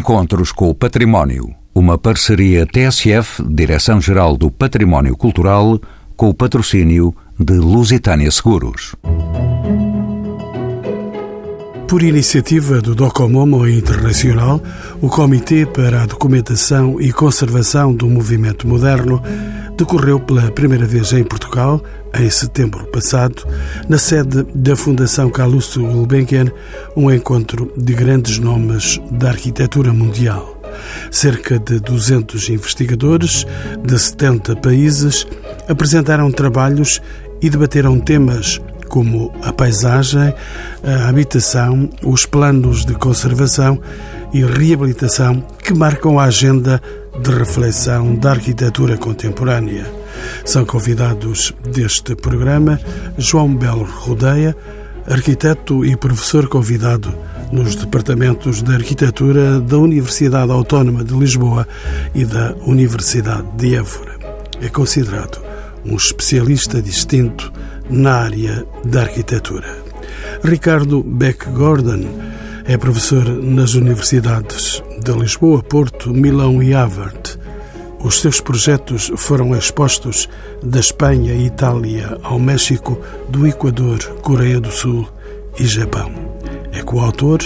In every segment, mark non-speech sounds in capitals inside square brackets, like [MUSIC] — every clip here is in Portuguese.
Encontros com o Património. Uma parceria TSF, Direção-Geral do Património Cultural, com o patrocínio de Lusitânia Seguros. Por iniciativa do Docomomo Internacional, o Comitê para a Documentação e Conservação do Movimento Moderno decorreu pela primeira vez em Portugal, em setembro passado, na sede da Fundação Calouste Gulbenkian, um encontro de grandes nomes da arquitetura mundial. Cerca de 200 investigadores de 70 países apresentaram trabalhos e debateram temas como a paisagem, a habitação, os planos de conservação e reabilitação que marcam a agenda de reflexão da arquitetura contemporânea. São convidados deste programa João Belo Rodeia, arquiteto e professor convidado nos departamentos de arquitetura da Universidade Autónoma de Lisboa e da Universidade de Évora. É considerado um especialista distinto na área da arquitetura. Ricardo Beck Gordon é professor nas universidades de Lisboa, Porto, Milão e Harvard. Os seus projetos foram expostos da Espanha e Itália ao México, do Equador, Coreia do Sul e Japão. É coautor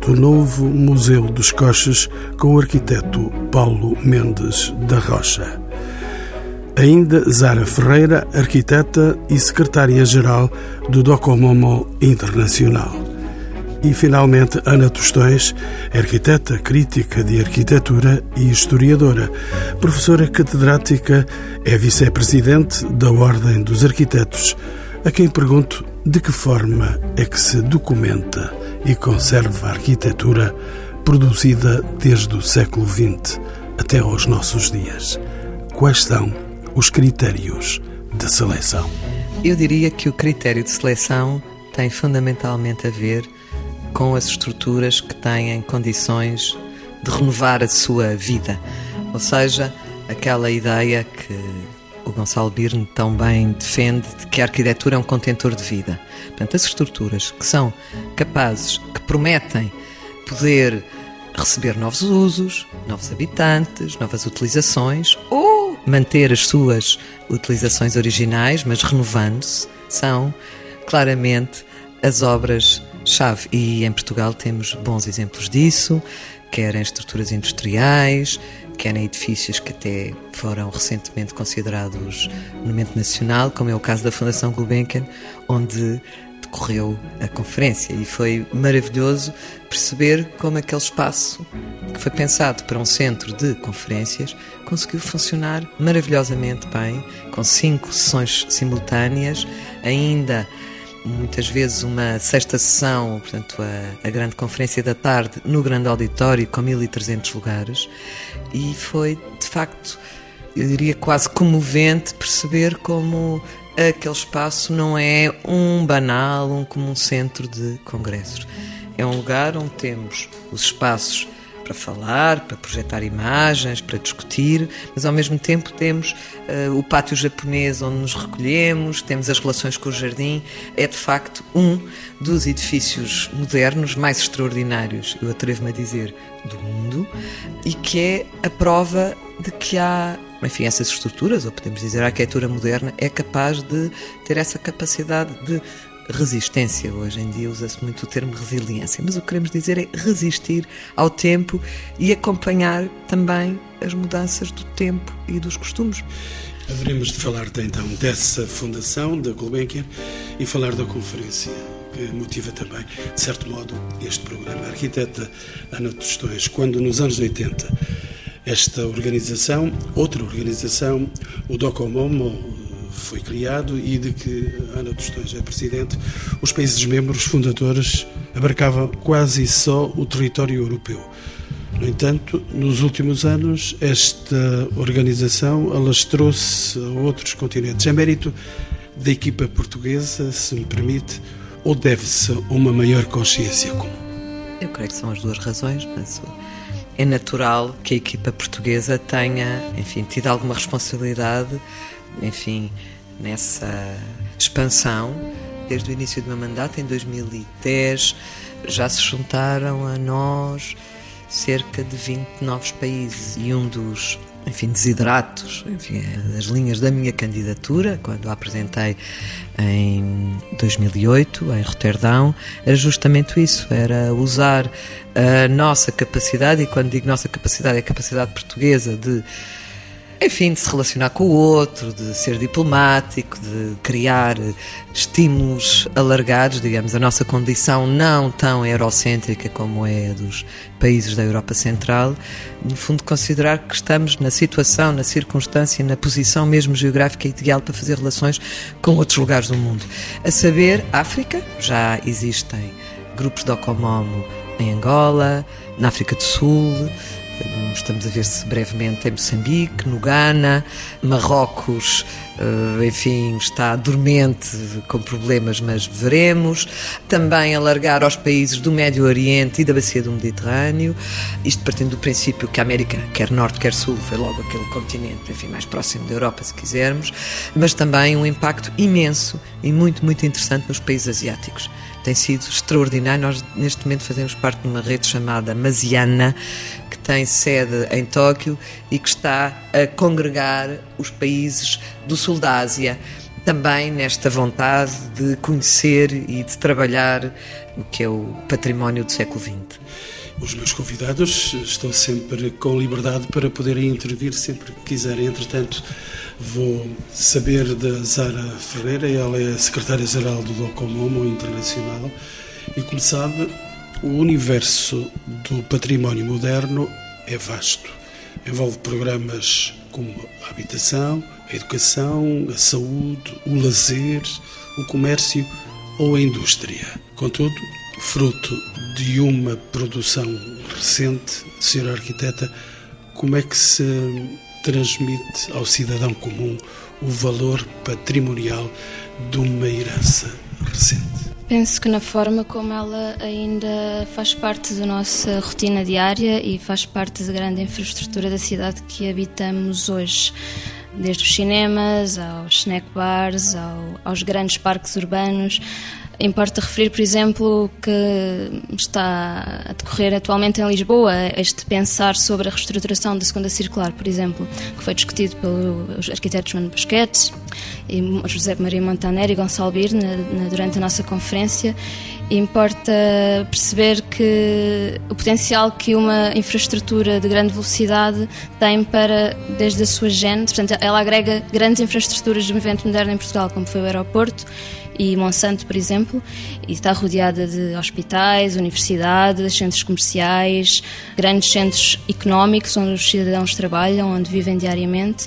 do novo Museu dos Coches com o arquiteto Paulo Mendes da Rocha. Ainda Zara Ferreira, arquiteta e secretária-geral do Docomomo Internacional. E, finalmente, Ana Tostões, arquiteta, crítica de arquitetura e historiadora. Professora catedrática, é vice-presidente da Ordem dos Arquitetos, a quem pergunto de que forma é que se documenta e conserva a arquitetura produzida desde o século XX até aos nossos dias. Quais são os critérios de seleção? Eu diria que o critério de seleção tem fundamentalmente a ver com as estruturas que têm condições de renovar a sua vida. Ou seja, aquela ideia que o Gonçalo Birne tão bem defende de que a arquitetura é um contentor de vida. Portanto, as estruturas que são capazes, que prometem poder receber novos usos, novos habitantes, novas utilizações ou manter as suas utilizações originais, mas renovando-se, são claramente as obras chave. E em Portugal temos bons exemplos disso, quer em estruturas industriais, quer em edifícios que até foram recentemente considerados monumento nacional, como é o caso da Fundação Gulbenkian, onde decorreu a conferência e foi maravilhoso perceber como aquele espaço que foi pensado para um centro de conferências conseguiu funcionar maravilhosamente bem, com cinco sessões simultâneas, ainda muitas vezes uma sexta sessão, portanto a, a, grande conferência da tarde no grande auditório com 1300 lugares e foi de facto, eu diria quase comovente perceber como aquele espaço não é um banal, um comum centro de congressos. É um lugar onde temos os espaços para falar, para projetar imagens, para discutir, mas ao mesmo tempo temos uh, o pátio japonês onde nos recolhemos, temos as relações com o jardim. É de facto um dos edifícios modernos mais extraordinários, eu atrevo-me a dizer, do mundo e que é a prova de que há enfim, essas estruturas, ou podemos dizer a arquitetura moderna, é capaz de ter essa capacidade de resistência. Hoje em dia usa-se muito o termo resiliência, mas o que queremos dizer é resistir ao tempo e acompanhar também as mudanças do tempo e dos costumes. Haveremos de falar então dessa fundação da Gulbenkian e falar da conferência que motiva também, de certo modo, este programa. A arquiteta Ana Tostões, quando nos anos 80 esta organização, outra organização, o Docomomo, foi criado e de que Ana Tostões é presidente, os países membros fundadores abarcavam quase só o território europeu. No entanto, nos últimos anos, esta organização alastrou-se a outros continentes. É mérito da equipa portuguesa, se me permite, ou deve-se a uma maior consciência comum? Eu creio que são as duas razões, mas é natural que a equipa portuguesa tenha, enfim, tido alguma responsabilidade enfim, nessa expansão. Desde o início do meu mandato, em 2010, já se juntaram a nós cerca de 20 novos países e um dos enfim, desidratos, enfim, das linhas da minha candidatura, quando a apresentei em 2008, em Roterdão, era justamente isso, era usar a nossa capacidade, e quando digo nossa capacidade, é a capacidade portuguesa de enfim, de se relacionar com o outro, de ser diplomático, de criar estímulos alargados, digamos, a nossa condição não tão eurocêntrica como é a dos países da Europa Central, no fundo considerar que estamos na situação, na circunstância, na posição mesmo geográfica ideal para fazer relações com outros lugares do mundo. A saber, África, já existem grupos de Ocomomo em Angola, na África do Sul, Estamos a ver se brevemente em Moçambique, no Ghana, Marrocos, eh, enfim, está dormente com problemas, mas veremos. Também alargar aos países do Médio Oriente e da Bacia do Mediterrâneo. Isto partindo do princípio que a América, quer norte, quer sul, foi logo aquele continente, enfim, mais próximo da Europa, se quisermos, mas também um impacto imenso e muito, muito interessante nos países asiáticos tem sido extraordinário. Nós, neste momento, fazemos parte de uma rede chamada Masiana, que tem sede em Tóquio e que está a congregar os países do sul da Ásia, também nesta vontade de conhecer e de trabalhar o que é o património do século XX. Os meus convidados estão sempre com liberdade para poderem intervir sempre que quiserem. Entretanto, vou saber da Zara Ferreira, ela é secretária-geral do Docomomo Internacional, e como sabe, o universo do património moderno é vasto. Envolve programas como a habitação, a educação, a saúde, o lazer, o comércio ou a indústria. Contudo, fruto de uma produção recente, Sra. Arquiteta, como é que se transmite ao cidadão comum o valor patrimonial de uma herança recente? Penso que na forma como ela ainda faz parte da nossa rotina diária e faz parte da grande infraestrutura da cidade que habitamos hoje. Desde os cinemas, aos snack bars, ao, aos grandes parques urbanos, Importa referir, por exemplo, que está a decorrer atualmente em Lisboa este pensar sobre a reestruturação da segunda circular, por exemplo, que foi discutido pelos arquitetos João Busquets e José Maria Montaner e Gonçalo Bir durante a nossa conferência. Importa perceber que o potencial que uma infraestrutura de grande velocidade tem para, desde a sua gênese, portanto, ela agrega grandes infraestruturas de movimento moderno em Portugal, como foi o aeroporto, e Monsanto, por exemplo, está rodeada de hospitais, universidades, centros comerciais, grandes centros económicos onde os cidadãos trabalham, onde vivem diariamente,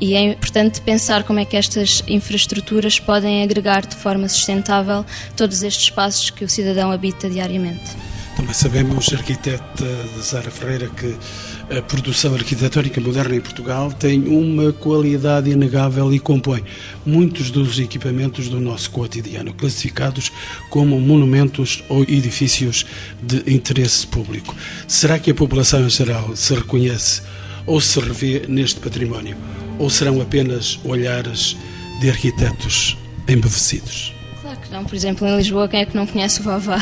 e é importante pensar como é que estas infraestruturas podem agregar de forma sustentável todos estes espaços que o cidadão habita diariamente. Também sabemos, arquiteta Zara Ferreira, que a produção arquitetónica moderna em Portugal tem uma qualidade inegável e compõe muitos dos equipamentos do nosso cotidiano, classificados como monumentos ou edifícios de interesse público. Será que a população em geral se reconhece ou se revê neste património? Ou serão apenas olhares de arquitetos embevecidos? Claro que não. Por exemplo, em Lisboa, quem é que não conhece o Vavá?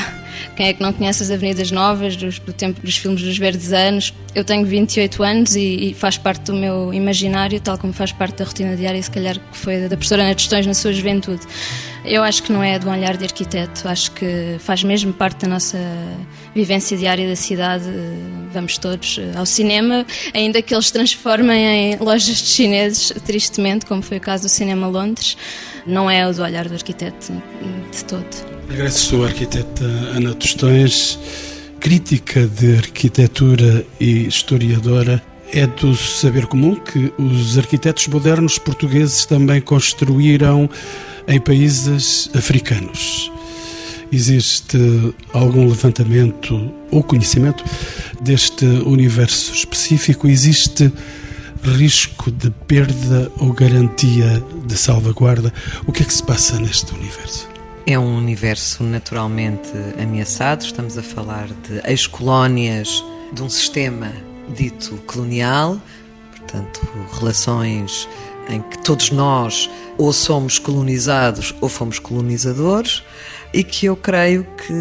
Quem é que não conhece as Avenidas Novas, do, do tempo dos filmes dos Verdes Anos? Eu tenho 28 anos e, e, faz parte do meu imaginário, tal como faz parte da rotina diária, se calhar que foi da professora Ana Tostões na sua juventude. Eu acho que não é do olhar de arquiteto, acho que faz mesmo parte da nossa vivência diária da cidade. Vamos todos ao cinema, ainda que eles transformem em lojas de chineses, tristemente, como foi o caso do Cinema Londres não é o do olhar do arquiteto de todo. Agradeço à arquiteta Ana Tostões, crítica de arquitetura e historiadora. É do saber comum que os arquitetos modernos portugueses também construíram em países africanos. Existe algum levantamento ou conhecimento deste universo específico? Existe risco de perda ou garantia de salvaguarda? O que é que se passa neste universo? É um universo naturalmente ameaçado. Estamos a falar de ex-colónias de um sistema dito colonial, portanto, relações em que todos nós ou somos colonizados ou fomos colonizadores. E que eu creio que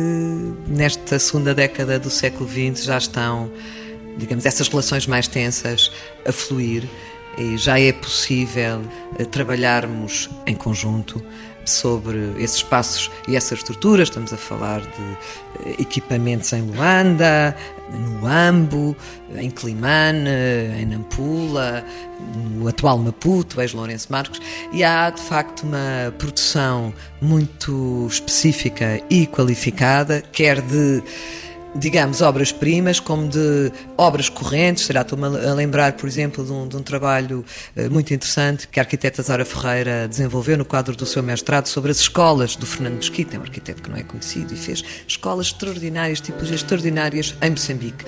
nesta segunda década do século XX já estão, digamos, essas relações mais tensas a fluir e já é possível eh, trabalharmos em conjunto sobre esses espaços e essas estruturas. Estamos a falar de eh, equipamentos em Luanda, no Ambo, em Climane, em Nampula, no atual Maputo, ex-Lourenço Marcos, e há de facto uma produção muito específica e qualificada, quer de digamos, obras-primas, como de obras correntes. Será, estou-me a lembrar, por exemplo, de um, de um, trabalho eh, muito interessante que a arquiteta Zara Ferreira desenvolveu no quadro do seu mestrado sobre as escolas do Fernando Mesquita, é um arquiteto que não é conhecido, e fez escolas extraordinárias, tipologias extraordinárias em Moçambique.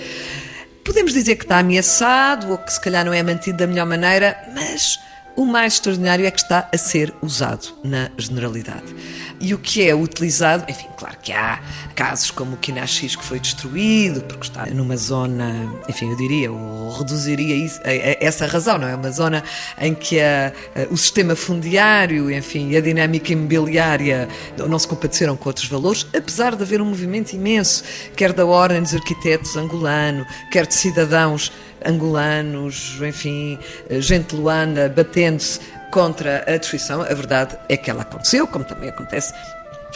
Podemos dizer que está ameaçado ou que se calhar não é mantido da melhor maneira, mas o mais extraordinário é que está a ser usado na generalidade. E o que é utilizado, enfim, claro que há casos como o Kinaxis que foi destruído porque está numa zona, enfim, eu diria, ou reduziria isso, a, a, essa razão, não é? Uma zona em que a, o sistema fundiário, enfim, a dinâmica imobiliária não se compadeceram com outros valores, apesar de haver um movimento imenso, quer da ordem dos arquitetos angolano, quer de cidadãos angolanos, enfim, gente luana batendo-se contra a destruição. A verdade é que ela aconteceu, como também acontece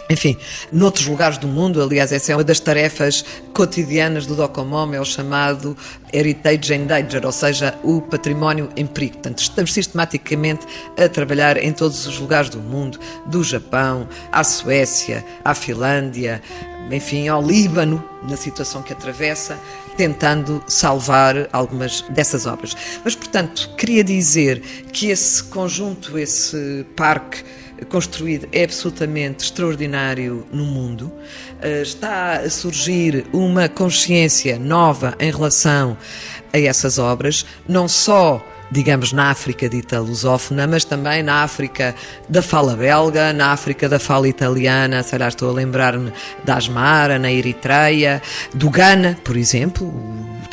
enfim, noutros lugares do mundo, aliás, essa é uma das tarefas cotidianas do Docomom, é o chamado Heritage Endanger, ou seja, o património em perigo. Portanto, estamos sistematicamente a trabalhar em todos os lugares do mundo, do Japão à Suécia, à Finlândia, enfim, ao Líbano, na situação que atravessa, tentando salvar algumas dessas obras. Mas, portanto, queria dizer que esse conjunto, esse parque construído é absolutamente extraordinário no mundo. Eh, está a surgir uma consciência nova em relação a essas obras, não só digamos, na África dita lusófona, mas também na África da fala belga, na África da fala italiana, sei lá, estou a lembrar-me da Asmara, na Eritreia, do Ghana, por exemplo,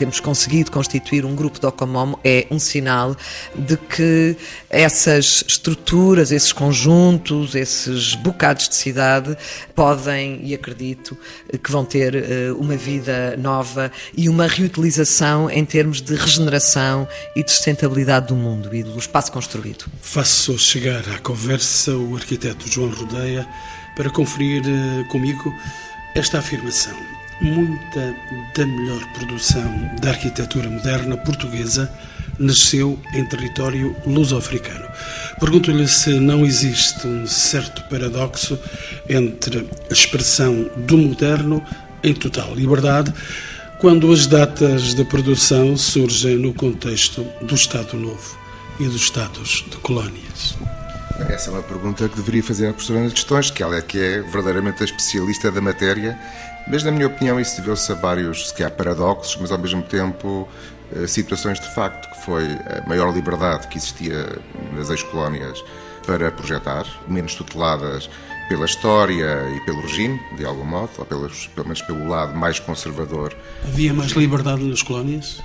temos conseguido constituir um grupo de Ocomomo é um sinal de que essas estruturas, esses conjuntos, esses bocados de cidade podem, e acredito, que vão ter uh, uma vida nova e uma reutilização em termos de regeneração e de sustentabilidade do mundo e do espaço construído. Faço chegar à conversa o arquiteto João Rodeia para conferir uh, comigo esta afirmação muita da melhor produção da arquitetura moderna portuguesa nasceu em território luso-africano. Pergunto-lhe se não existe um certo paradoxo entre a expressão do moderno em total liberdade quando as datas de produção surgem no contexto do Estado Novo e dos Estados de colónias. Essa é uma pergunta que deveria fazer à professora Ana Questões, que ela é que é verdadeiramente a especialista da matéria mas, na minha opinião, isso deveu-se a vários, se calhar, paradoxos, mas ao mesmo tempo eh, situações de facto, que foi a maior liberdade que existia nas ex-colónias para projetar, menos tuteladas pela história e pelo regime, de algum modo, ou pelos, pelo menos pelo lado mais conservador. Havia mais liberdade nas colónias?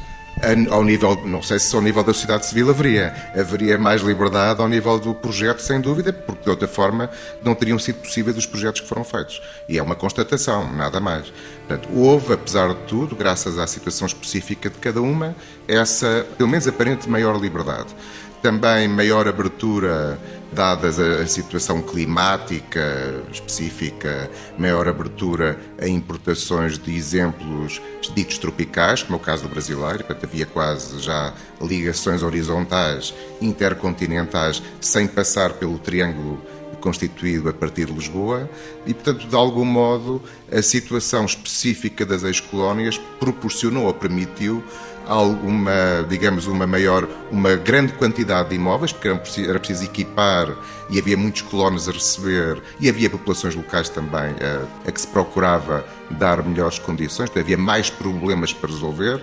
Ao nível, não sei se ao nível da sociedade civil haveria, haveria mais liberdade ao nível do projeto, sem dúvida, porque de outra forma não teriam sido possíveis os projetos que foram feitos. E é uma constatação, nada mais. Portanto, houve, apesar de tudo, graças à situação específica de cada uma, essa, pelo menos aparente, maior liberdade. Também maior abertura dadas a, situação climática específica, maior abertura a importações de exemplos ditos tropicais, como é o caso do brasileiro, portanto havia quase já ligações horizontais, intercontinentais, sem passar pelo triângulo constituído a partir de Lisboa e, portanto, de algum modo, a situação específica das ex-colónias proporcionou ou permitiu alguma, digamos, uma maior, uma grande quantidade de imóveis, porque era preciso equipar e havia muitos colonos a receber e havia populações locais também a, a que se procurava dar melhores condições, havia mais problemas para resolver,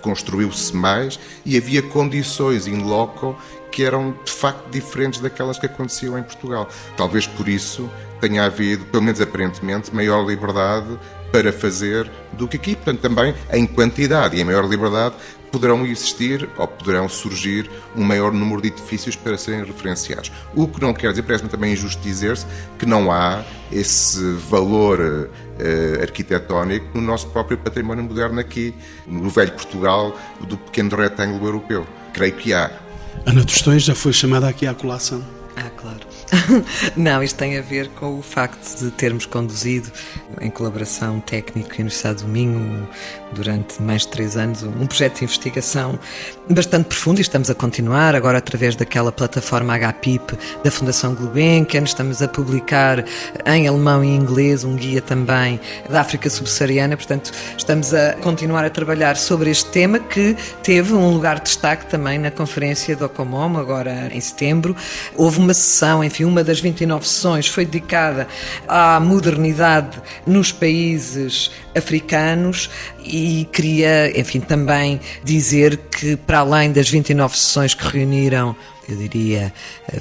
construiu-se mais e havia condições in loco que eram de facto diferentes daquelas que aconteciam em Portugal. Talvez por isso tenha havido, pelo menos aparentemente, maior liberdade para fazer do que aqui. Portanto, também em quantidade e em maior liberdade poderão existir ou poderão surgir um maior número de edifícios para serem referenciados. O que não quer dizer, parece-me também injusto dizer-se, que não há esse valor uh, arquitetónico no nosso próprio património moderno aqui, no velho Portugal do pequeno retângulo europeu. Creio que há. Ana Tostões já foi chamada aqui à colação. Ah, claro. [LAUGHS] Não, isto tem a ver com o facto de termos conduzido, em colaboração técnica com a Universidade do Minho, durante mais de três anos, um projeto de investigação bastante profundo e estamos a continuar, agora através daquela plataforma HPIP da Fundação Gulbenkian, estamos a publicar em alemão e inglês um guia também da África Subsaariana, portanto, estamos a continuar a trabalhar sobre este tema que teve um lugar de destaque também na conferência do Ocomomo, agora em setembro. Houve uma sessão, enfim, uma das 29 sessões foi dedicada à modernidade nos países africanos e queria, enfim, também dizer que para além das 29 sessões que reuniram eu diria,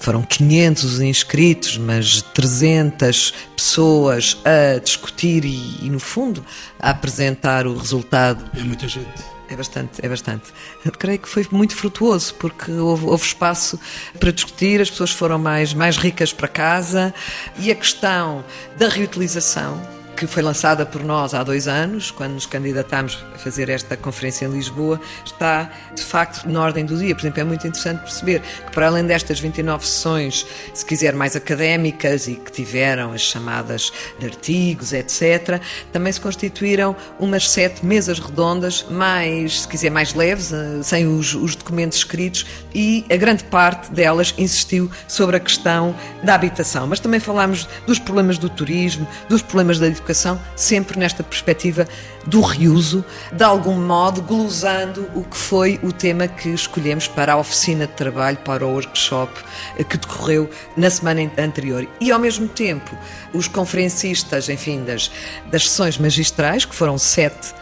foram 500 inscritos, mas 300 pessoas a discutir e, e, no fundo, a apresentar o resultado. É muita gente. É bastante, é bastante. Creio que foi muito frutuoso, porque houve, houve, espaço para discutir, as pessoas foram mais, mais ricas para casa e a questão da reutilização que foi lançada por nós há dois anos, quando nos candidatámos a fazer esta conferência em Lisboa, está de facto na ordem do dia. Por exemplo, é muito interessante perceber que, para além destas 29 sessões, se quiser, mais académicas e que tiveram as chamadas de artigos, etc., também se constituíram umas sete mesas redondas, mais, se quiser, mais leves, eh, sem os, os documentos escritos, e a grande parte delas insistiu sobre a questão da habitação. Mas também falámos dos problemas do turismo, dos problemas da educação, sempre nesta perspectiva do reuso, de algum modo glosando o que foi o tema que escolhemos para a oficina de trabalho, para o workshop eh, que decorreu na semana anterior. E ao mesmo tempo, os conferencistas, enfim, das, das sessões magistrais, que foram sete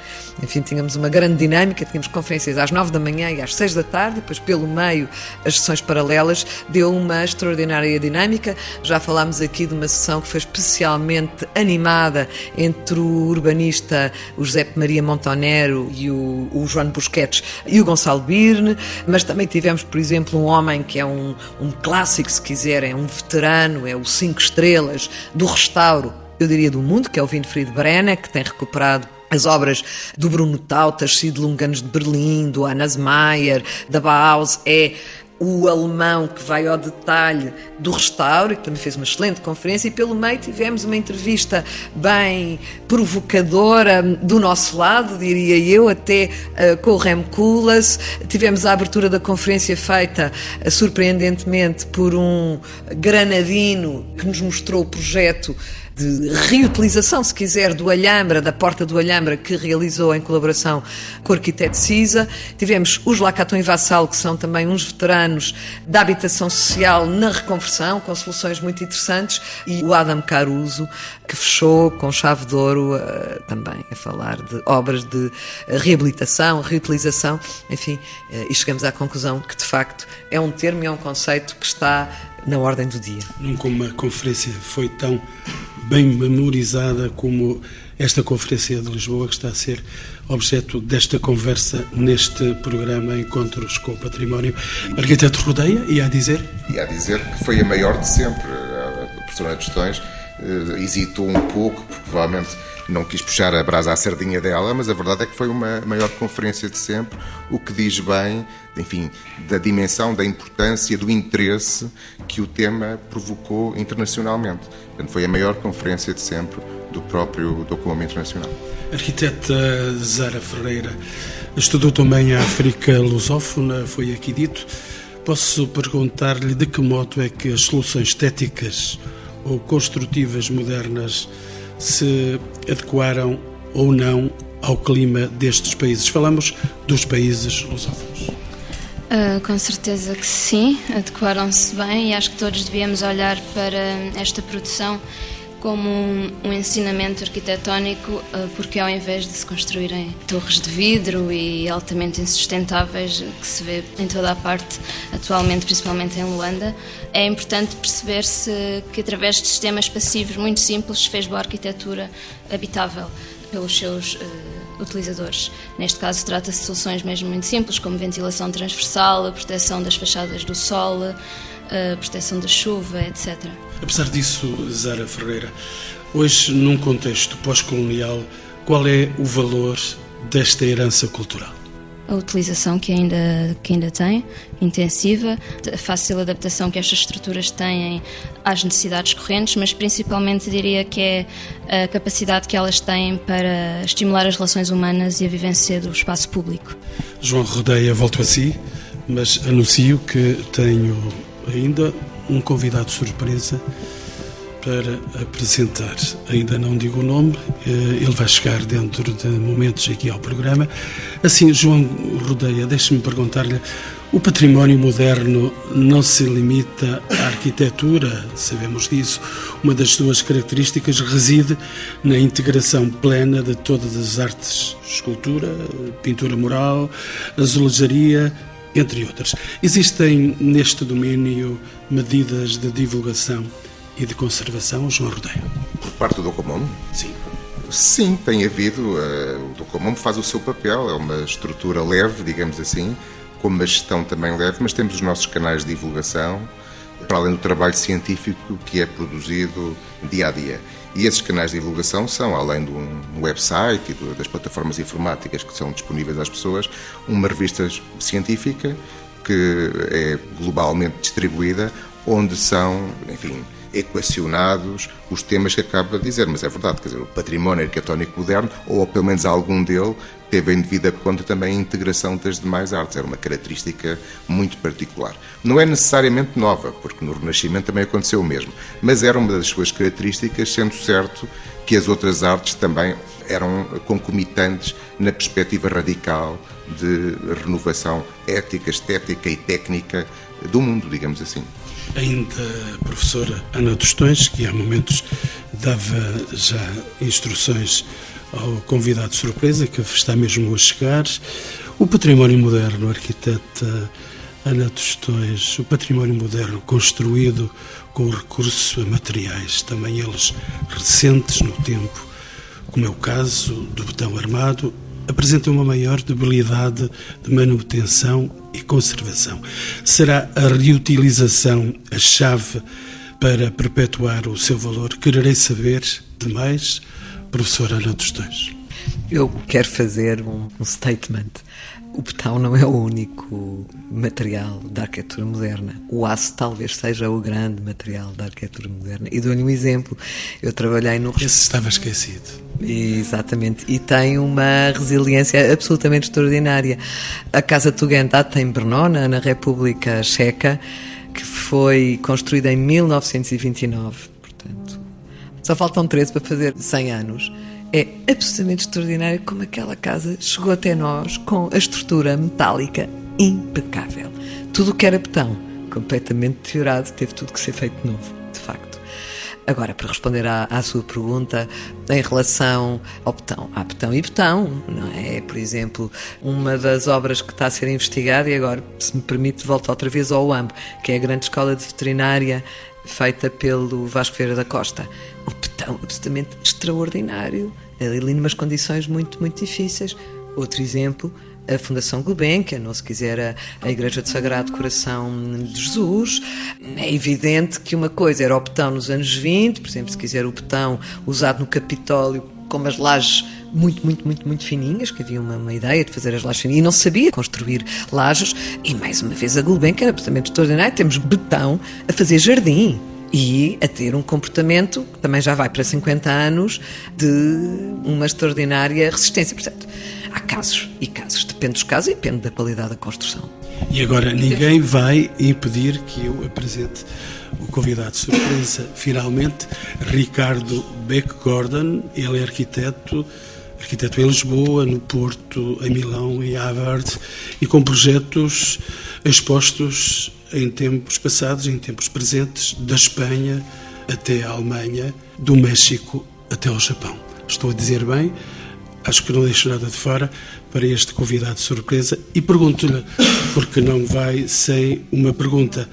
enfim, tínhamos uma grande dinâmica, tínhamos conferências às nove da manhã e às seis da tarde, depois pelo meio as sessões paralelas, deu uma extraordinária dinâmica. Já falámos aqui de uma sessão que foi especialmente animada entre o urbanista o José Maria Montonero e o, o João Busquets e o Gonçalo Birne, mas também tivemos, por exemplo, um homem que é um, um clássico, se quiserem, um veterano, é o Cinco Estrelas do restauro, eu diria, do mundo, que é o Winfried Brenner, que tem recuperado as obras do Bruno Tautas, Cid Lunganos de Berlim, do Hannes Mayer, da Bauhaus, é o alemão que vai ao detalhe do restauro, que também fez uma excelente conferência, e pelo meio tivemos uma entrevista bem provocadora do nosso lado, diria eu, até uh, com o Rem Koolhaas. Tivemos a abertura da conferência feita, uh, surpreendentemente, por um granadino que nos mostrou o projeto de reutilização, se quiser, do Alhambra, da Porta do Alhambra, que realizou em colaboração com o arquiteto Cisa. Tivemos os Lacaton e Vassal, que são também uns veteranos da habitação social na reconversão, com soluções muito interessantes, e o Adam Caruso, que fechou com chave de ouro uh, também a falar de obras de reabilitação, reutilização, enfim, uh, e chegamos à conclusão que, de facto, é um termo e é um conceito que está na ordem do dia. Nunca uma conferência foi tão bem memorizada como esta Conferência de Lisboa, que está a ser objeto desta conversa neste programa Encontros com o Património. Arquiteto Rodeia, e a dizer? E a dizer que foi a maior de sempre. A professora de Questões eh, hesitou um pouco, porque provavelmente não quis puxar a brasa à sardinha dela, mas a verdade é que foi uma maior conferência de sempre, o que diz bem, enfim, da dimensão, da importância, do interesse que o tema provocou internacionalmente. Portanto, foi a maior conferência de sempre do próprio documento internacional. Arquiteta Zara Ferreira estudou também a África lusófona, foi aqui dito. Posso perguntar-lhe de que modo é que as soluções estéticas ou construtivas modernas se adequaram ou não ao clima destes países. Falamos dos países lusófonos. Uh, com certeza que sim, adequaram-se bem e acho que todos devíamos olhar para esta produção como um, um ensinamento arquitetónico, uh, porque ao invés de se construírem torres de vidro e altamente insustentáveis que se vê em toda a parte atualmente, principalmente em Luanda, é importante perceber-se que através de sistemas passivos muito simples fez boa arquitetura habitável. pelos seus uh, utilizadores. Neste caso, trata-se de soluções mesmo muito simples, como ventilação transversal, proteção das fachadas do sol, a proteção da chuva, etc. Apesar disso, Zara Ferreira, hoje, num contexto pós-colonial, qual é o valor desta herança cultural? a utilização que ainda, que ainda tem, intensiva, a fácil adaptação que estas estruturas têm às necessidades correntes, mas principalmente diria que é a capacidade que elas têm para estimular as relações humanas e a vivência do espaço público. João Rodeia, volto a si, mas anuncio que tenho ainda um convidado surpresa para apresentar. Ainda não digo o nome, eh, ele vai chegar dentro de momentos aqui ao programa. Assim, João Rodeia, deixe-me perguntar-lhe: o património moderno não se limita à arquitetura, sabemos disso. Uma das suas características reside na integração plena de todas as artes, escultura, pintura mural, azulejaria, entre outras. Existem neste domínio medidas de divulgação e de conservação, João Rodeio. Por parte do Docomom? Sim. Sim, tem havido. Uh, o Docomom faz o seu papel, é uma estrutura leve, digamos assim, com uma gestão também leve, mas temos os nossos canais de divulgação, para além do trabalho científico que é produzido dia a dia. E esses canais de divulgação são, além de um website e das plataformas informáticas que são disponíveis às pessoas, uma revista científica que é globalmente distribuída, onde são, enfim, equacionados os temas que acaba de dizer, mas é verdade, quer dizer, o património arquitetónico moderno, ou pelo menos algum dele, teve em devida conta também a integração das demais artes, era uma característica muito particular. Não é necessariamente nova, porque no Renascimento também aconteceu o mesmo, mas era uma das suas características, sendo certo que as outras artes também eram concomitantes na perspectiva radical de renovação ética, estética e técnica do mundo, digamos assim. Ainda a professora Ana Tostões, que há momentos dava já instruções ao convidado de surpresa, que está mesmo a chegar. O património moderno, arquiteta Ana Tostões, o património moderno construído com recurso a materiais, também eles recentes no tempo, como é o caso do botão armado, apresenta uma maior debilidade de manutenção e conservação. Será a reutilização a chave para perpetuar o seu valor? Quererei saber demais, professora Ana Tostões. Eu quero fazer um, um statement. O betão não é o único material da arquitetura moderna. O aço talvez seja o grande material da arquitetura moderna. E dou-lhe um exemplo. Eu trabalhei no... Esse estava esquecido. Exatamente. E tem uma resiliência absolutamente extraordinária. A Casa Tugendhat em Brno, na República Checa, que foi construída em 1929. Portanto, só faltam 13 para fazer 100 anos é absolutamente extraordinário como aquela casa chegou até nós com a estrutura metálica impecável. Tudo o que era betão, completamente deteriorado, teve tudo que ser feito de novo, de facto. Agora, para responder à, à, sua pergunta em relação ao betão, há betão e betão, não é? Por exemplo, uma das obras que está a ser investigada, e agora, se me permite, volto outra vez ao UAMB, que é a grande escola de veterinária feita pelo Vasco Vieira da Costa. Um betão absolutamente extraordinário, ali numas condições muito, muito difíceis. Outro exemplo, a Fundação Gulbenkian, ou se quiser a, a Igreja do Sagrado Coração de Jesus. É evidente que uma coisa era o betão nos anos 20, por exemplo, se quiser o betão usado no Capitólio com as lajes muito, muito, muito, muito fininhas, que havia uma, uma ideia de fazer as lajes fininhas e não sabia construir lajes. E mais uma vez a Gulbenkian absolutamente extraordinário. Temos betão a fazer jardim e a ter um comportamento que também já vai para 50 anos de uma extraordinária resistência. Portanto, há casos e casos, depende dos casos e depende da qualidade da construção. E agora ninguém vai impedir que eu apresente o convidado de surpresa. Finalmente, Ricardo Beck Gordon, ele é arquiteto, arquiteto em Lisboa, no Porto, em Milão, em Harvard, e com projetos expostos em tempos passados, em tempos presentes, da Espanha até a Alemanha, do México até ao Japão. Estou a dizer bem, acho que não deixo nada de fora para este convidado de surpresa e pergunto-lhe, porque não vai sem uma pergunta.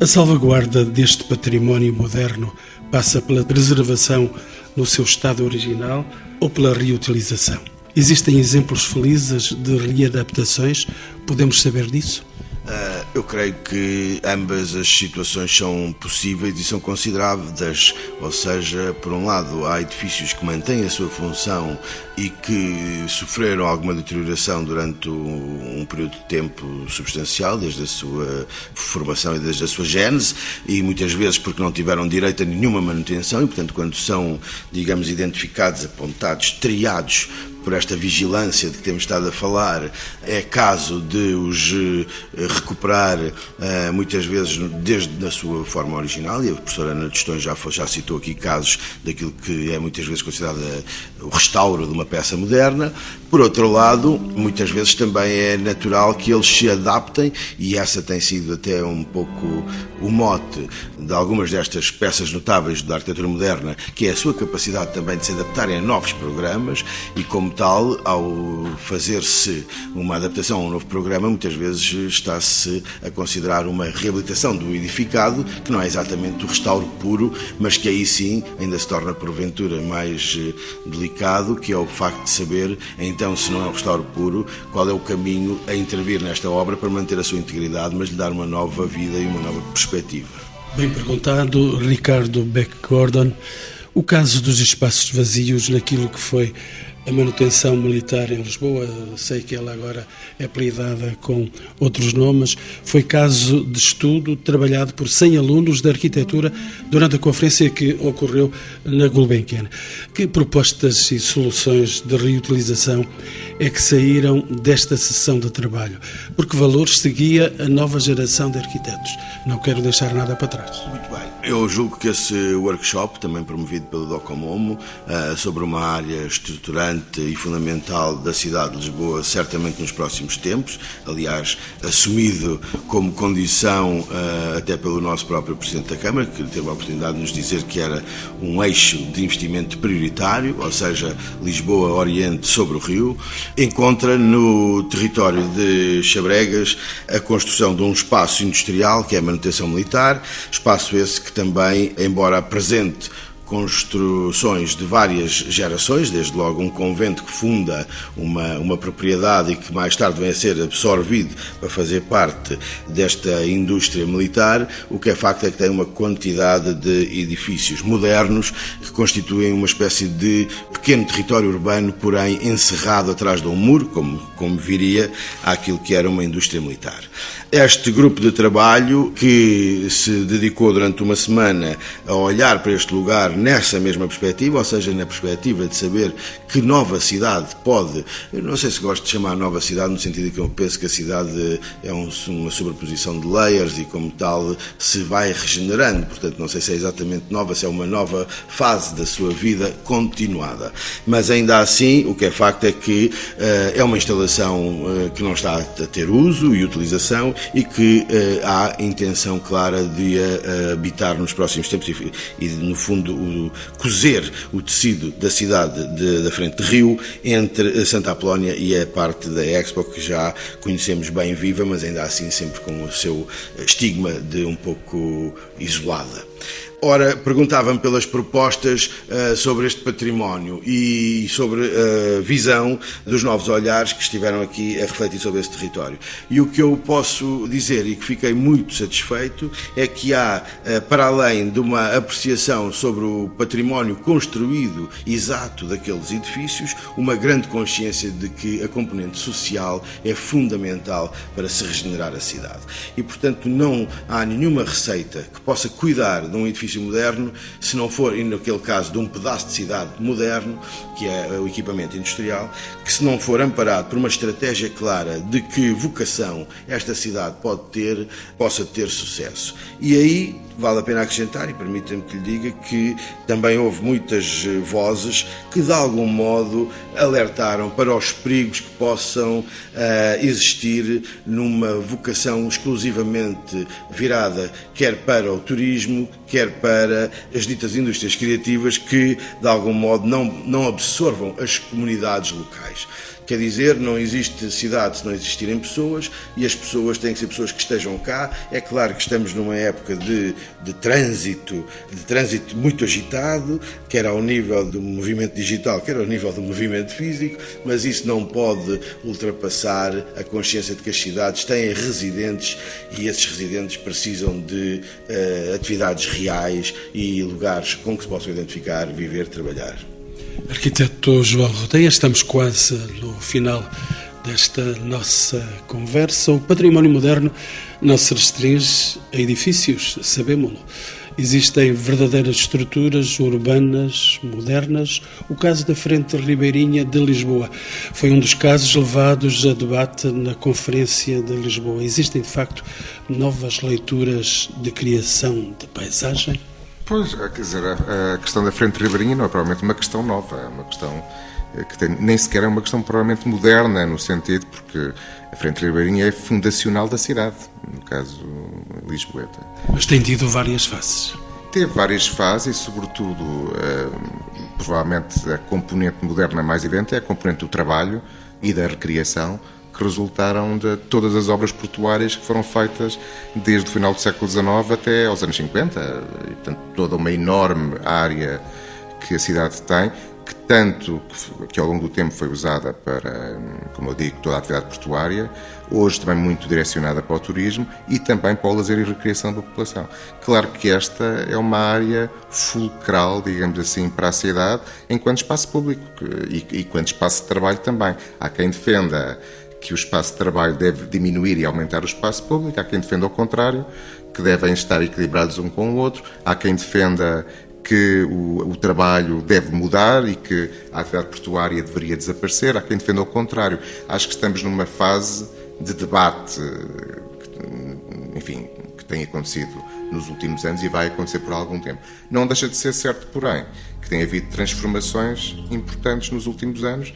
A salvaguarda deste património moderno passa pela preservação no seu estado original ou pela reutilização. Existem exemplos felizes de readaptações? Podemos saber disso? Uh, eu creio que ambas as situações são possíveis e são consideráveis, ou seja, por um lado, há edifícios que mantêm a sua função e que sofreram alguma deterioração durante um período de tempo substancial, desde a sua formação e desde a sua gênese, e muitas vezes porque não tiveram direito a nenhuma manutenção, e portanto, quando são, digamos, identificados, apontados, triados por esta vigilância de que temos estado a falar, é caso de os eh, recuperar eh, muitas vezes desde a sua forma original, e a professora Ana Tostões já, já citou aqui casos daquilo que é muitas vezes considerado eh, o restauro de uma peça moderna. Por outro lado, muitas vezes também é natural que eles se adaptem, e essa tem sido até um pouco o mote de algumas destas peças notáveis da arquitetura moderna, que é a sua capacidade também de se adaptarem a novos programas e como tal, ao fazer-se uma adaptação a um novo programa, muitas vezes está-se a considerar uma reabilitação do edificado, que não é exatamente o restauro puro, mas que aí sim ainda se torna porventura mais eh, delicado, que é o facto de saber, então, se não é o restauro puro, qual é o caminho a intervir nesta obra para manter a sua integridade, mas lhe dar uma nova vida e uma nova perspectiva. Bem perguntado, Ricardo Beck Gordon. O caso dos espaços vazios naquilo que foi a manutenção militar em Lisboa, sei que ela agora é apelidada com outros nomes, foi caso de estudo trabalhado por 100 alunos de arquitetura durante a conferência que ocorreu na Gulbenkian. Que propostas e soluções de reutilização é que saíram desta sessão de trabalho? Porque valores seguia a nova geração de arquitetos? Não quero deixar nada para trás. Eu julgo que esse workshop, também promovido pelo Docomomo, eh, sobre uma área estruturante e fundamental da cidade de Lisboa, certamente nos próximos tempos, aliás, assumido como condição eh, até pelo nosso próprio Presidente da Câmara, que teve a oportunidade de nos dizer que era um eixo de investimento prioritário, ou seja, Lisboa-Oriente sobre o Rio, encontra no território de Chabregas a construção de um espaço industrial, que é a manutenção militar, espaço esse que também, embora apresente construções de várias gerações, desde logo um convento que funda uma, uma propriedade e que mais tarde vem a ser absorvido para fazer parte desta indústria militar, o que é facto é que tem uma quantidade de edifícios modernos que constituem uma espécie de pequeno território urbano, porém encerrado atrás de um muro, como, como viria àquilo que era uma indústria militar. Este grupo de trabalho, que se dedicou durante uma semana a olhar para este lugar nessa mesma perspectiva, ou seja, na perspectiva de saber que nova cidade pode, não sei se gosto de chamar nova cidade no sentido que eu penso que a cidade é um, uma sobreposição de layers e como tal se vai regenerando, portanto não sei se é exatamente nova, se é uma nova fase da sua vida continuada. Mas ainda assim, o que é facto é que uh, é uma instalação uh, que não está a ter uso e utilização e que uh, há intenção clara de habitar nos próximos tempos e, e no fundo, o, cozer o tecido da cidade de, da frente de Rio entre Santa Apolónia e a parte da Expo que já conhecemos bem viva, mas ainda assim sempre com o seu estigma de um pouco isolada. Ora, perguntavam pelas propostas uh, sobre este património e sobre a visão dos novos olhares que estiveram aqui a refletir sobre esse território. E o que eu posso dizer e que fiquei muito satisfeito é que há, uh, para além de uma apreciação sobre o património construído exato daqueles edifícios, uma grande consciência de que a componente social é fundamental para se regenerar a cidade. E, portanto, não há nenhuma receita que possa cuidar de um edifício moderno, se não for, e naquele caso, de um pedaço de cidade moderno, que é o equipamento industrial, que se não for amparado por uma estratégia clara de que vocação esta cidade pode ter, possa ter sucesso. E aí Vale a pena acrescentar, e permita-me que lhe diga, que também houve muitas eh, vozes que, de algum modo, alertaram para os perigos que possam uh, existir numa vocação exclusivamente virada, quer para o turismo, quer para as ditas indústrias criativas, que, de algum modo, não, não absorvam as comunidades locais. Quer dizer, não existe cidade se não existirem pessoas e as pessoas têm que ser pessoas que estejam cá. É claro que estamos numa época de, de trânsito, de trânsito muito agitado, quer ao nível do movimento digital, quer ao nível do movimento físico, mas isso não pode ultrapassar a consciência de que as cidades têm residentes e esses residentes precisam de uh, atividades reais e lugares com que se possam identificar, viver, trabalhar. Arquiteto João Rodeia, estamos quase no final desta nossa conversa. O património moderno não se restringe a edifícios, sabemos-lo. Existem verdadeiras estruturas urbanas modernas. O caso da Frente Ribeirinha de Lisboa foi um dos casos levados a debate na Conferência de Lisboa. Existem, de facto, novas leituras de criação de paisagem? Pois, quer dizer, a, questão da frente ribeirinha não é provavelmente uma questão nova, é uma questão eh, que tem, nem sequer é uma questão provavelmente moderna, no sentido porque a frente ribeirinha é fundacional da cidade, no caso Lisboeta. Mas tem tido várias faces. Teve várias fases e, sobretudo, eh, provavelmente a componente moderna mais evidente é a componente do trabalho e da recriação, que resultaram de todas as obras portuárias que foram feitas desde o final do século XIX até aos anos 50. E, portanto, toda uma enorme área que a cidade tem, que tanto que ao longo do tempo foi usada para, como eu digo, toda a atividade portuária, hoje também muito direcionada para o turismo e também para o lazer e recreação da população. Claro que esta é uma área fulcral, digamos assim, para a cidade, enquanto espaço público e, e enquanto espaço de trabalho também. Há quem defenda que o espaço de trabalho deve diminuir e aumentar o espaço público, há quem defenda o contrário, que devem estar equilibrados um com o outro, há quem defenda que o, o, trabalho deve mudar e que a atividade portuária deveria desaparecer, há quem defenda o contrário. Acho que estamos numa fase de debate, enfim, que tem acontecido nos últimos anos e vai acontecer por algum tempo. Não deixa de ser certo, porém, que tem havido transformações importantes nos últimos anos,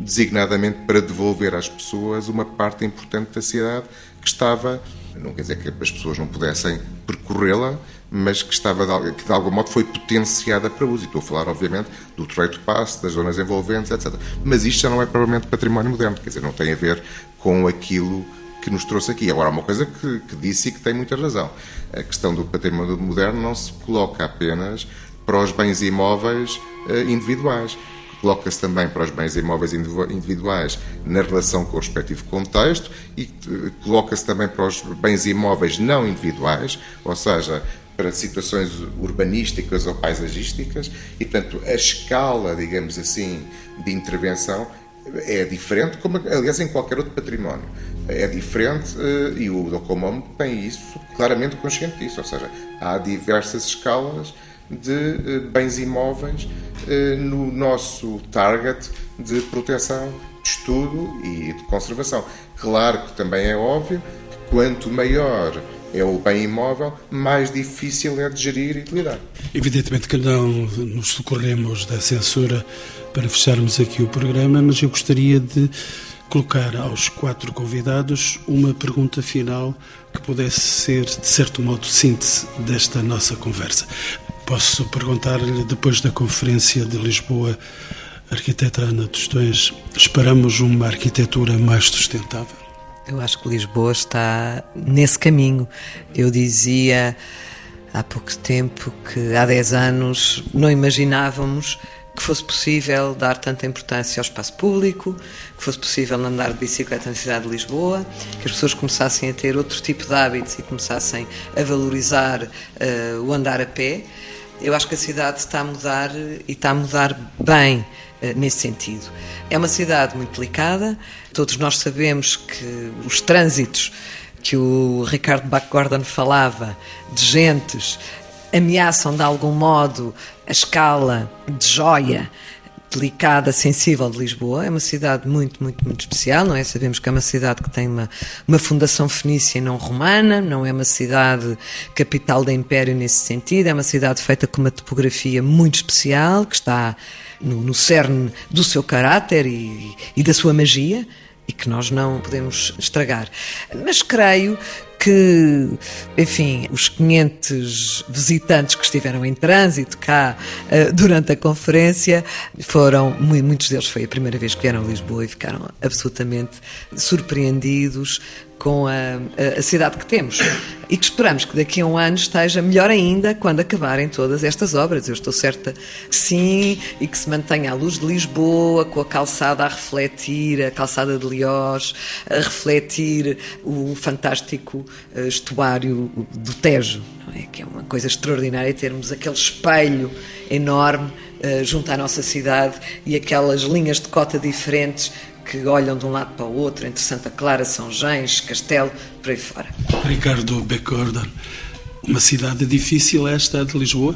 designadamente para devolver às pessoas uma parte importante da cidade que estava, não quer dizer que as pessoas não pudessem percorrê-la, mas que estava que de algum modo foi potenciada para uso. E estou a falar, obviamente, do Treito Passo, das zonas envolventes, etc. Mas isto já não é provavelmente património moderno, quer dizer, não tem a ver com aquilo que nos trouxe aqui. Agora, há uma coisa que, que disse e que tem muita razão. A questão do património moderno não se coloca apenas para os bens imóveis eh, individuais coloca-se também para os bens imóveis individuais na relação com o respectivo contexto e eh, coloca-se também para os bens imóveis não individuais, ou seja, para situações urbanísticas ou paisagísticas, e portanto a escala, digamos assim, de intervenção é diferente, como aliás em qualquer outro património. É diferente eh, e o Docomom tem isso claramente consciente disso, ou seja, há diversas escalas de eh, bens imóveis eh, no nosso target de proteção, de estudo e de conservação. Claro que também é óbvio que quanto maior é o bem imóvel, mais difícil é de gerir e de lidar. Evidentemente que não nos socorremos da censura para fecharmos aqui o programa, mas eu gostaria de colocar aos quatro convidados uma pergunta final que pudesse ser, de certo modo, síntese desta nossa conversa. Posso perguntar-lhe, depois da Conferência de Lisboa, arquiteta Ana Tostões, esperamos uma arquitetura mais sustentável? Eu acho que Lisboa está nesse caminho. Eu dizia há pouco tempo que há 10 anos não imaginávamos que fosse possível dar tanta importância ao espaço público, que fosse possível andar de bicicleta na cidade de Lisboa, que as pessoas começassem a ter outro tipo de hábitos e começassem a valorizar uh, o andar a pé. Eu acho que a cidade está a mudar e está a mudar bem eh, nesse sentido. É uma cidade muito delicada, todos nós sabemos que os trânsitos que o Ricardo Bach-Gordon falava, de gentes, ameaçam de algum modo a escala de joia delicada, sensível de Lisboa. É uma cidade muito, muito, muito especial, não é? Sabemos que é uma cidade que tem uma, uma fundação fenícia e não romana, não é uma cidade capital do império nesse sentido, é uma cidade feita com uma topografia muito especial, que está no, no cerne do seu caráter e, e da sua magia e que nós não podemos estragar. Mas creio que, enfim, os 500 visitantes que estiveram em trânsito cá uh, durante a conferência foram, muitos deles foi a primeira vez que vieram a Lisboa e ficaram absolutamente surpreendidos com a, a, cidade que temos e que esperamos que daqui a um ano esteja melhor ainda quando acabarem todas estas obras. Eu estou certa que sim e que se mantenha a luz de Lisboa com a calçada a refletir, a calçada de Liós, a refletir o fantástico eh, estuário do Tejo, é? que é uma coisa extraordinária termos aquele espelho enorme uh, junto à nossa cidade e aquelas linhas de cota diferentes que olham de um lado para o outro, entre Santa Clara, São Gens, Castelo, por aí fora. Ricardo Beckordan, uma cidade difícil esta de Lisboa?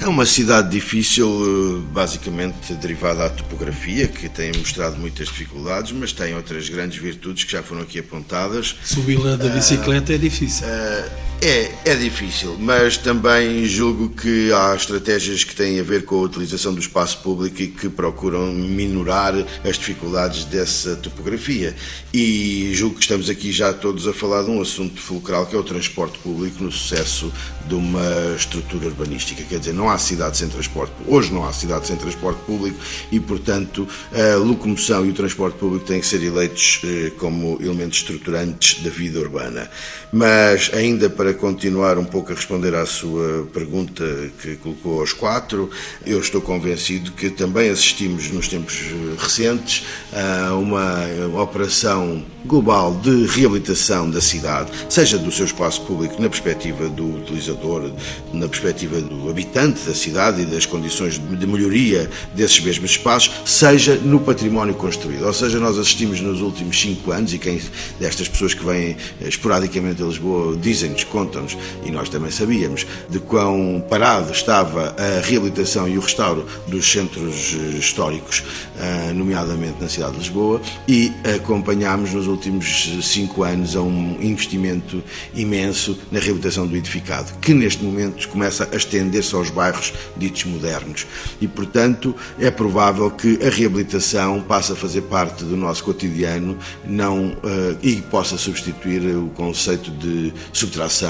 É uma cidade difícil, eh, basicamente derivada à topografia, que tem mostrado muitas dificuldades, mas tem outras grandes virtudes que já foram aqui apontadas. Subi-la da bicicleta uh, é difícil. Uh, é, é difícil, mas também julgo que há estratégias que têm a ver com a utilização do espaço público e que procuram minorar as dificuldades dessa topografia. E julgo que estamos aqui já todos a falar de um assunto fulcral que é o transporte público no sucesso de uma estrutura urbanística. Quer dizer, não há cidade sem transporte Hoje não há cidade sem transporte público e, portanto, a locomoção e o transporte público têm que ser eleitos eh, como elementos estruturantes da vida urbana. Mas, ainda para continuar um pouco a responder à sua pergunta que colocou aos quatro, eu estou convencido que também assistimos nos tempos recentes a uma operação global de reabilitação da cidade, seja do seu espaço público na perspectiva do utilizador, na perspectiva do habitante da cidade e das condições de melhoria desses mesmos espaços, seja no património construído. Ou seja, nós assistimos nos últimos cinco anos, e quem destas pessoas que vêm esporadicamente a Lisboa dizem-nos, contam-nos, e nós também sabíamos, de quão parado estava a reabilitação e o restauro dos centros históricos, ah, nomeadamente na cidade de Lisboa, e acompanhámos nos últimos cinco anos a um investimento imenso na reabilitação do edificado, que neste momento começa a estender-se aos bairros ditos modernos. E, portanto, é provável que a reabilitação passe a fazer parte do nosso cotidiano não, uh, e possa substituir o conceito de subtração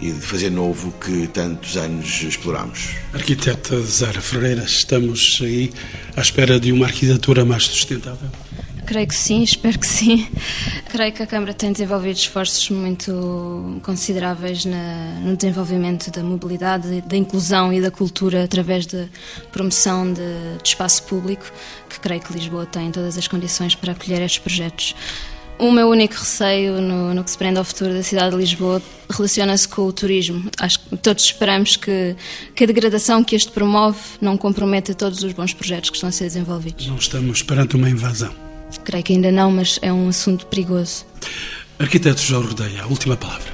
e de fazer novo que tantos anos exploramos. Arquiteta Zara Ferreira, estamos aí à espera de uma arquitetura mais sustentável? Creio que sim, espero que sim. Creio que a Câmara tem desenvolvido esforços muito consideráveis na, no desenvolvimento da mobilidade, da inclusão e da cultura através da promoção de, de espaço público, que creio que Lisboa tem todas as condições para acolher estes projetos. O meu único receio no, no, que se prende ao futuro da cidade de Lisboa relaciona-se com o turismo. Acho que todos esperamos que, que, a degradação que este promove não comprometa todos os bons projetos que estão a ser desenvolvidos. Não estamos perante uma invasão. Creio que ainda não, mas é um assunto perigoso. Arquiteto João Rodeia, a última palavra.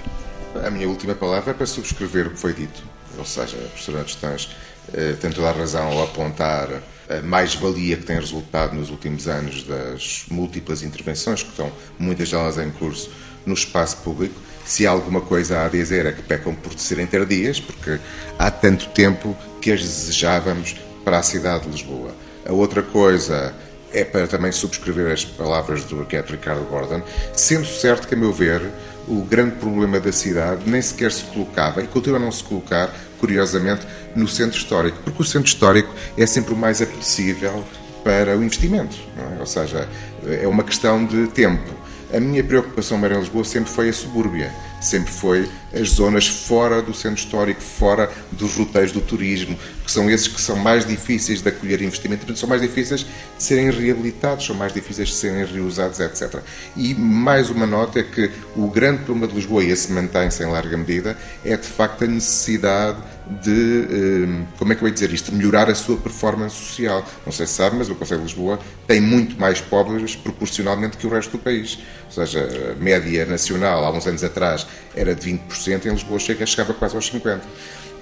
A minha última palavra é para subscrever o que foi dito. Ou seja, a professora Destãs eh, tem toda a razão ao apontar a mais-valia que tem resultado nos últimos anos das múltiplas intervenções que estão, muitas delas em curso, no espaço público. Se há alguma coisa a dizer é que pecam por serem tardias, porque há tanto tempo que as desejávamos para a cidade de Lisboa. A outra coisa é para também subscrever as palavras do arquiteto Ricardo Gordon, sendo certo que, a meu ver, o grande problema da cidade nem sequer se colocava, e continua a não se colocar, curiosamente, no centro histórico, porque o centro histórico é sempre o mais apetecível para o investimento, é? ou seja, é uma questão de tempo. A minha preocupação maior em Lisboa sempre foi a subúrbia, sempre foi as zonas fora do centro histórico, fora dos roteiros do turismo, que são esses que são mais difíceis de acolher investimento, são mais difíceis de serem reabilitados, são mais difíceis de serem reusados, etc. E mais uma nota é que o grande problema de Lisboa, e esse mantém-se em larga medida, é de facto a necessidade de, eh, como é que eu ia dizer isto, melhorar a sua performance social. Não sei se sabe, mas o Conselho de Lisboa tem muito mais pobres proporcionalmente que o resto do país. Ou seja, a média nacional, há uns anos atrás, era de 20%, em Lisboa chega, chegava quase aos 50%.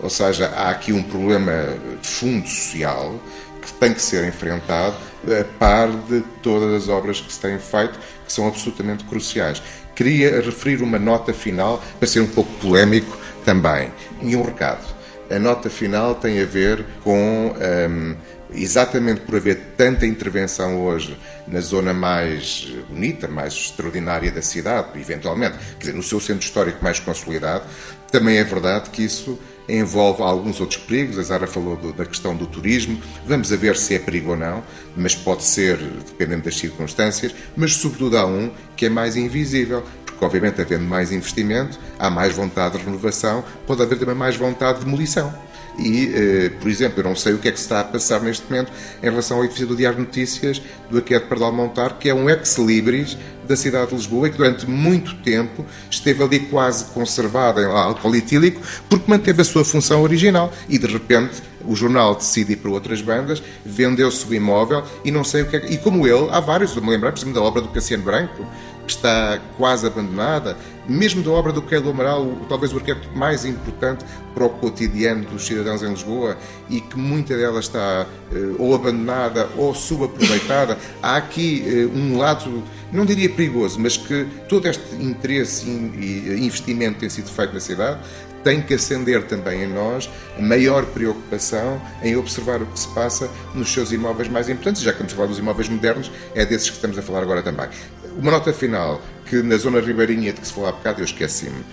Ou seja, há aqui um problema de fundo social que tem que ser enfrentado a par de todas as obras que se têm feito, que são absolutamente cruciais. Queria referir uma nota final, para ser um pouco polémico também, e um recado. A nota final tem a ver com. Um, exatamente por haver tanta intervenção hoje na zona mais bonita, mais extraordinária da cidade, eventualmente, quer dizer, no seu centro histórico mais consolidado, também é verdade que isso envolve alguns outros perigos. A Zara falou do, da questão do turismo. Vamos ver se é perigo ou não, mas pode ser, dependendo das circunstâncias. Mas, sobretudo, há um que é mais invisível, porque, obviamente, havendo mais investimento, há mais vontade de renovação, pode haver também mais vontade de demolição. E, eh, por exemplo, eu não sei o que é que se está a passar neste momento em relação ao edifício do Diário de Notícias do Aquete Pardal Montar, que é um ex-libris da cidade de Lisboa e que durante muito tempo esteve ali quase conservada em álcool etílico porque manteve a sua função original e de repente o jornal decide ir para outras bandas, vendeu-se o imóvel e não sei o que é. E como ele, há vários, eu me lembro, por exemplo, da obra do Cassiano Branco, está quase abandonada, mesmo da obra do Keilo Amaral, talvez o arquiteto mais importante para o cotidiano dos cidadãos em Lisboa e que muita dela está uh, ou abandonada ou subaproveitada. Há aqui uh, um lado, não diria perigoso, mas que todo este interesse e investimento tem sido feito na cidade tem que acender também em nós a maior preocupação em observar o que se passa nos seus imóveis mais importantes. Já que estamos a falar dos imóveis modernos, é desses que estamos a falar agora também. Uma nota final, que na zona ribeirinha de que se falou há bocado, eu esqueci-me.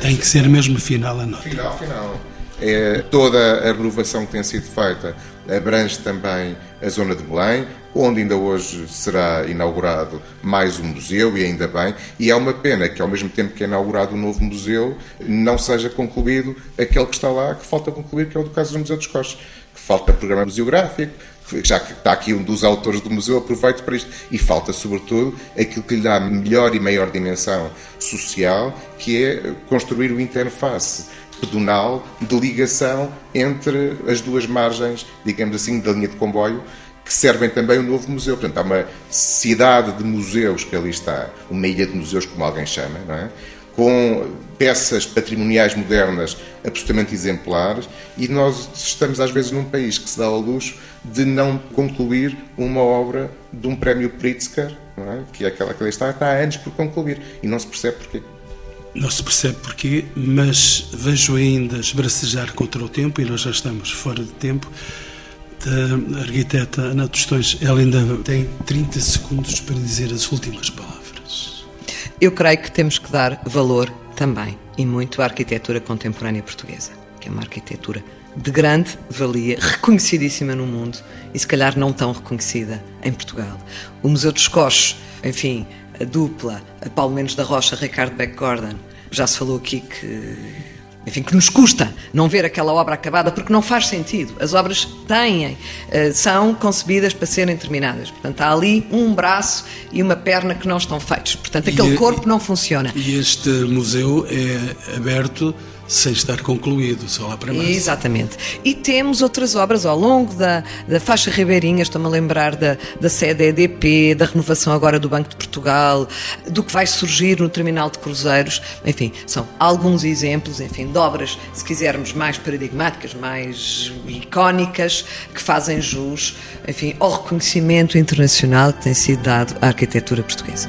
Tem que ser mesmo final a nota. Final, final. É, toda a renovação que tem sido feita abrange também a zona de Belém, onde ainda hoje será inaugurado mais um museu, e ainda bem, e é uma pena que ao mesmo tempo que é inaugurado um novo museu, não seja concluído aquele que está lá, que falta concluir, que é o do caso do Museu dos Coches, que falta programa museográfico, já que está aqui um dos autores do museu, aproveito para isto. E falta, sobretudo, aquilo que lhe dá melhor e maior dimensão social, que é construir o interface pedonal de ligação entre as duas margens, digamos assim, da linha de comboio, que servem também o novo museu. Portanto, há uma cidade de museus que ali está, uma ilha de museus, como alguém chama, não é? com peças patrimoniais modernas absolutamente exemplares e nós estamos às vezes num país que se dá ao luxo de não concluir uma obra de um prémio Pritzker, é? que é aquela que ali está, está há anos por concluir e não se percebe porquê. Não se percebe porquê, mas vejo ainda esbracejar contra o tempo e nós já estamos fora de tempo. Da arquiteta Ana Tostões, ela ainda tem 30 segundos para dizer as últimas palavras. Eu creio que temos que dar valor também, e muito, à arquitetura contemporânea portuguesa, que é uma arquitetura de grande valia, reconhecidíssima no mundo e se calhar não tão reconhecida em Portugal. O Museu dos Coches, enfim, a dupla, a Paulo Menos da Rocha, Ricardo Beck Gordon, já se falou aqui que enfim, que nos custa não ver aquela obra acabada porque não faz sentido. As obras têm, eh, são concebidas para serem terminadas. Portanto, há ali um braço e uma perna que não estão feitos. Portanto, aquele e, corpo não funciona. E este museu é aberto sem estar concluído, só lá para mais. Exatamente. E temos outras obras ao longo da, da faixa ribeirinha, estou-me a lembrar da, da sede EDP, da renovação agora do Banco de Portugal, do que vai surgir no terminal de cruzeiros, enfim, são alguns exemplos, enfim, de obras, se quisermos, mais paradigmáticas, mais icónicas, que fazem jus, enfim, ao reconhecimento internacional que tem sido dado à arquitetura portuguesa.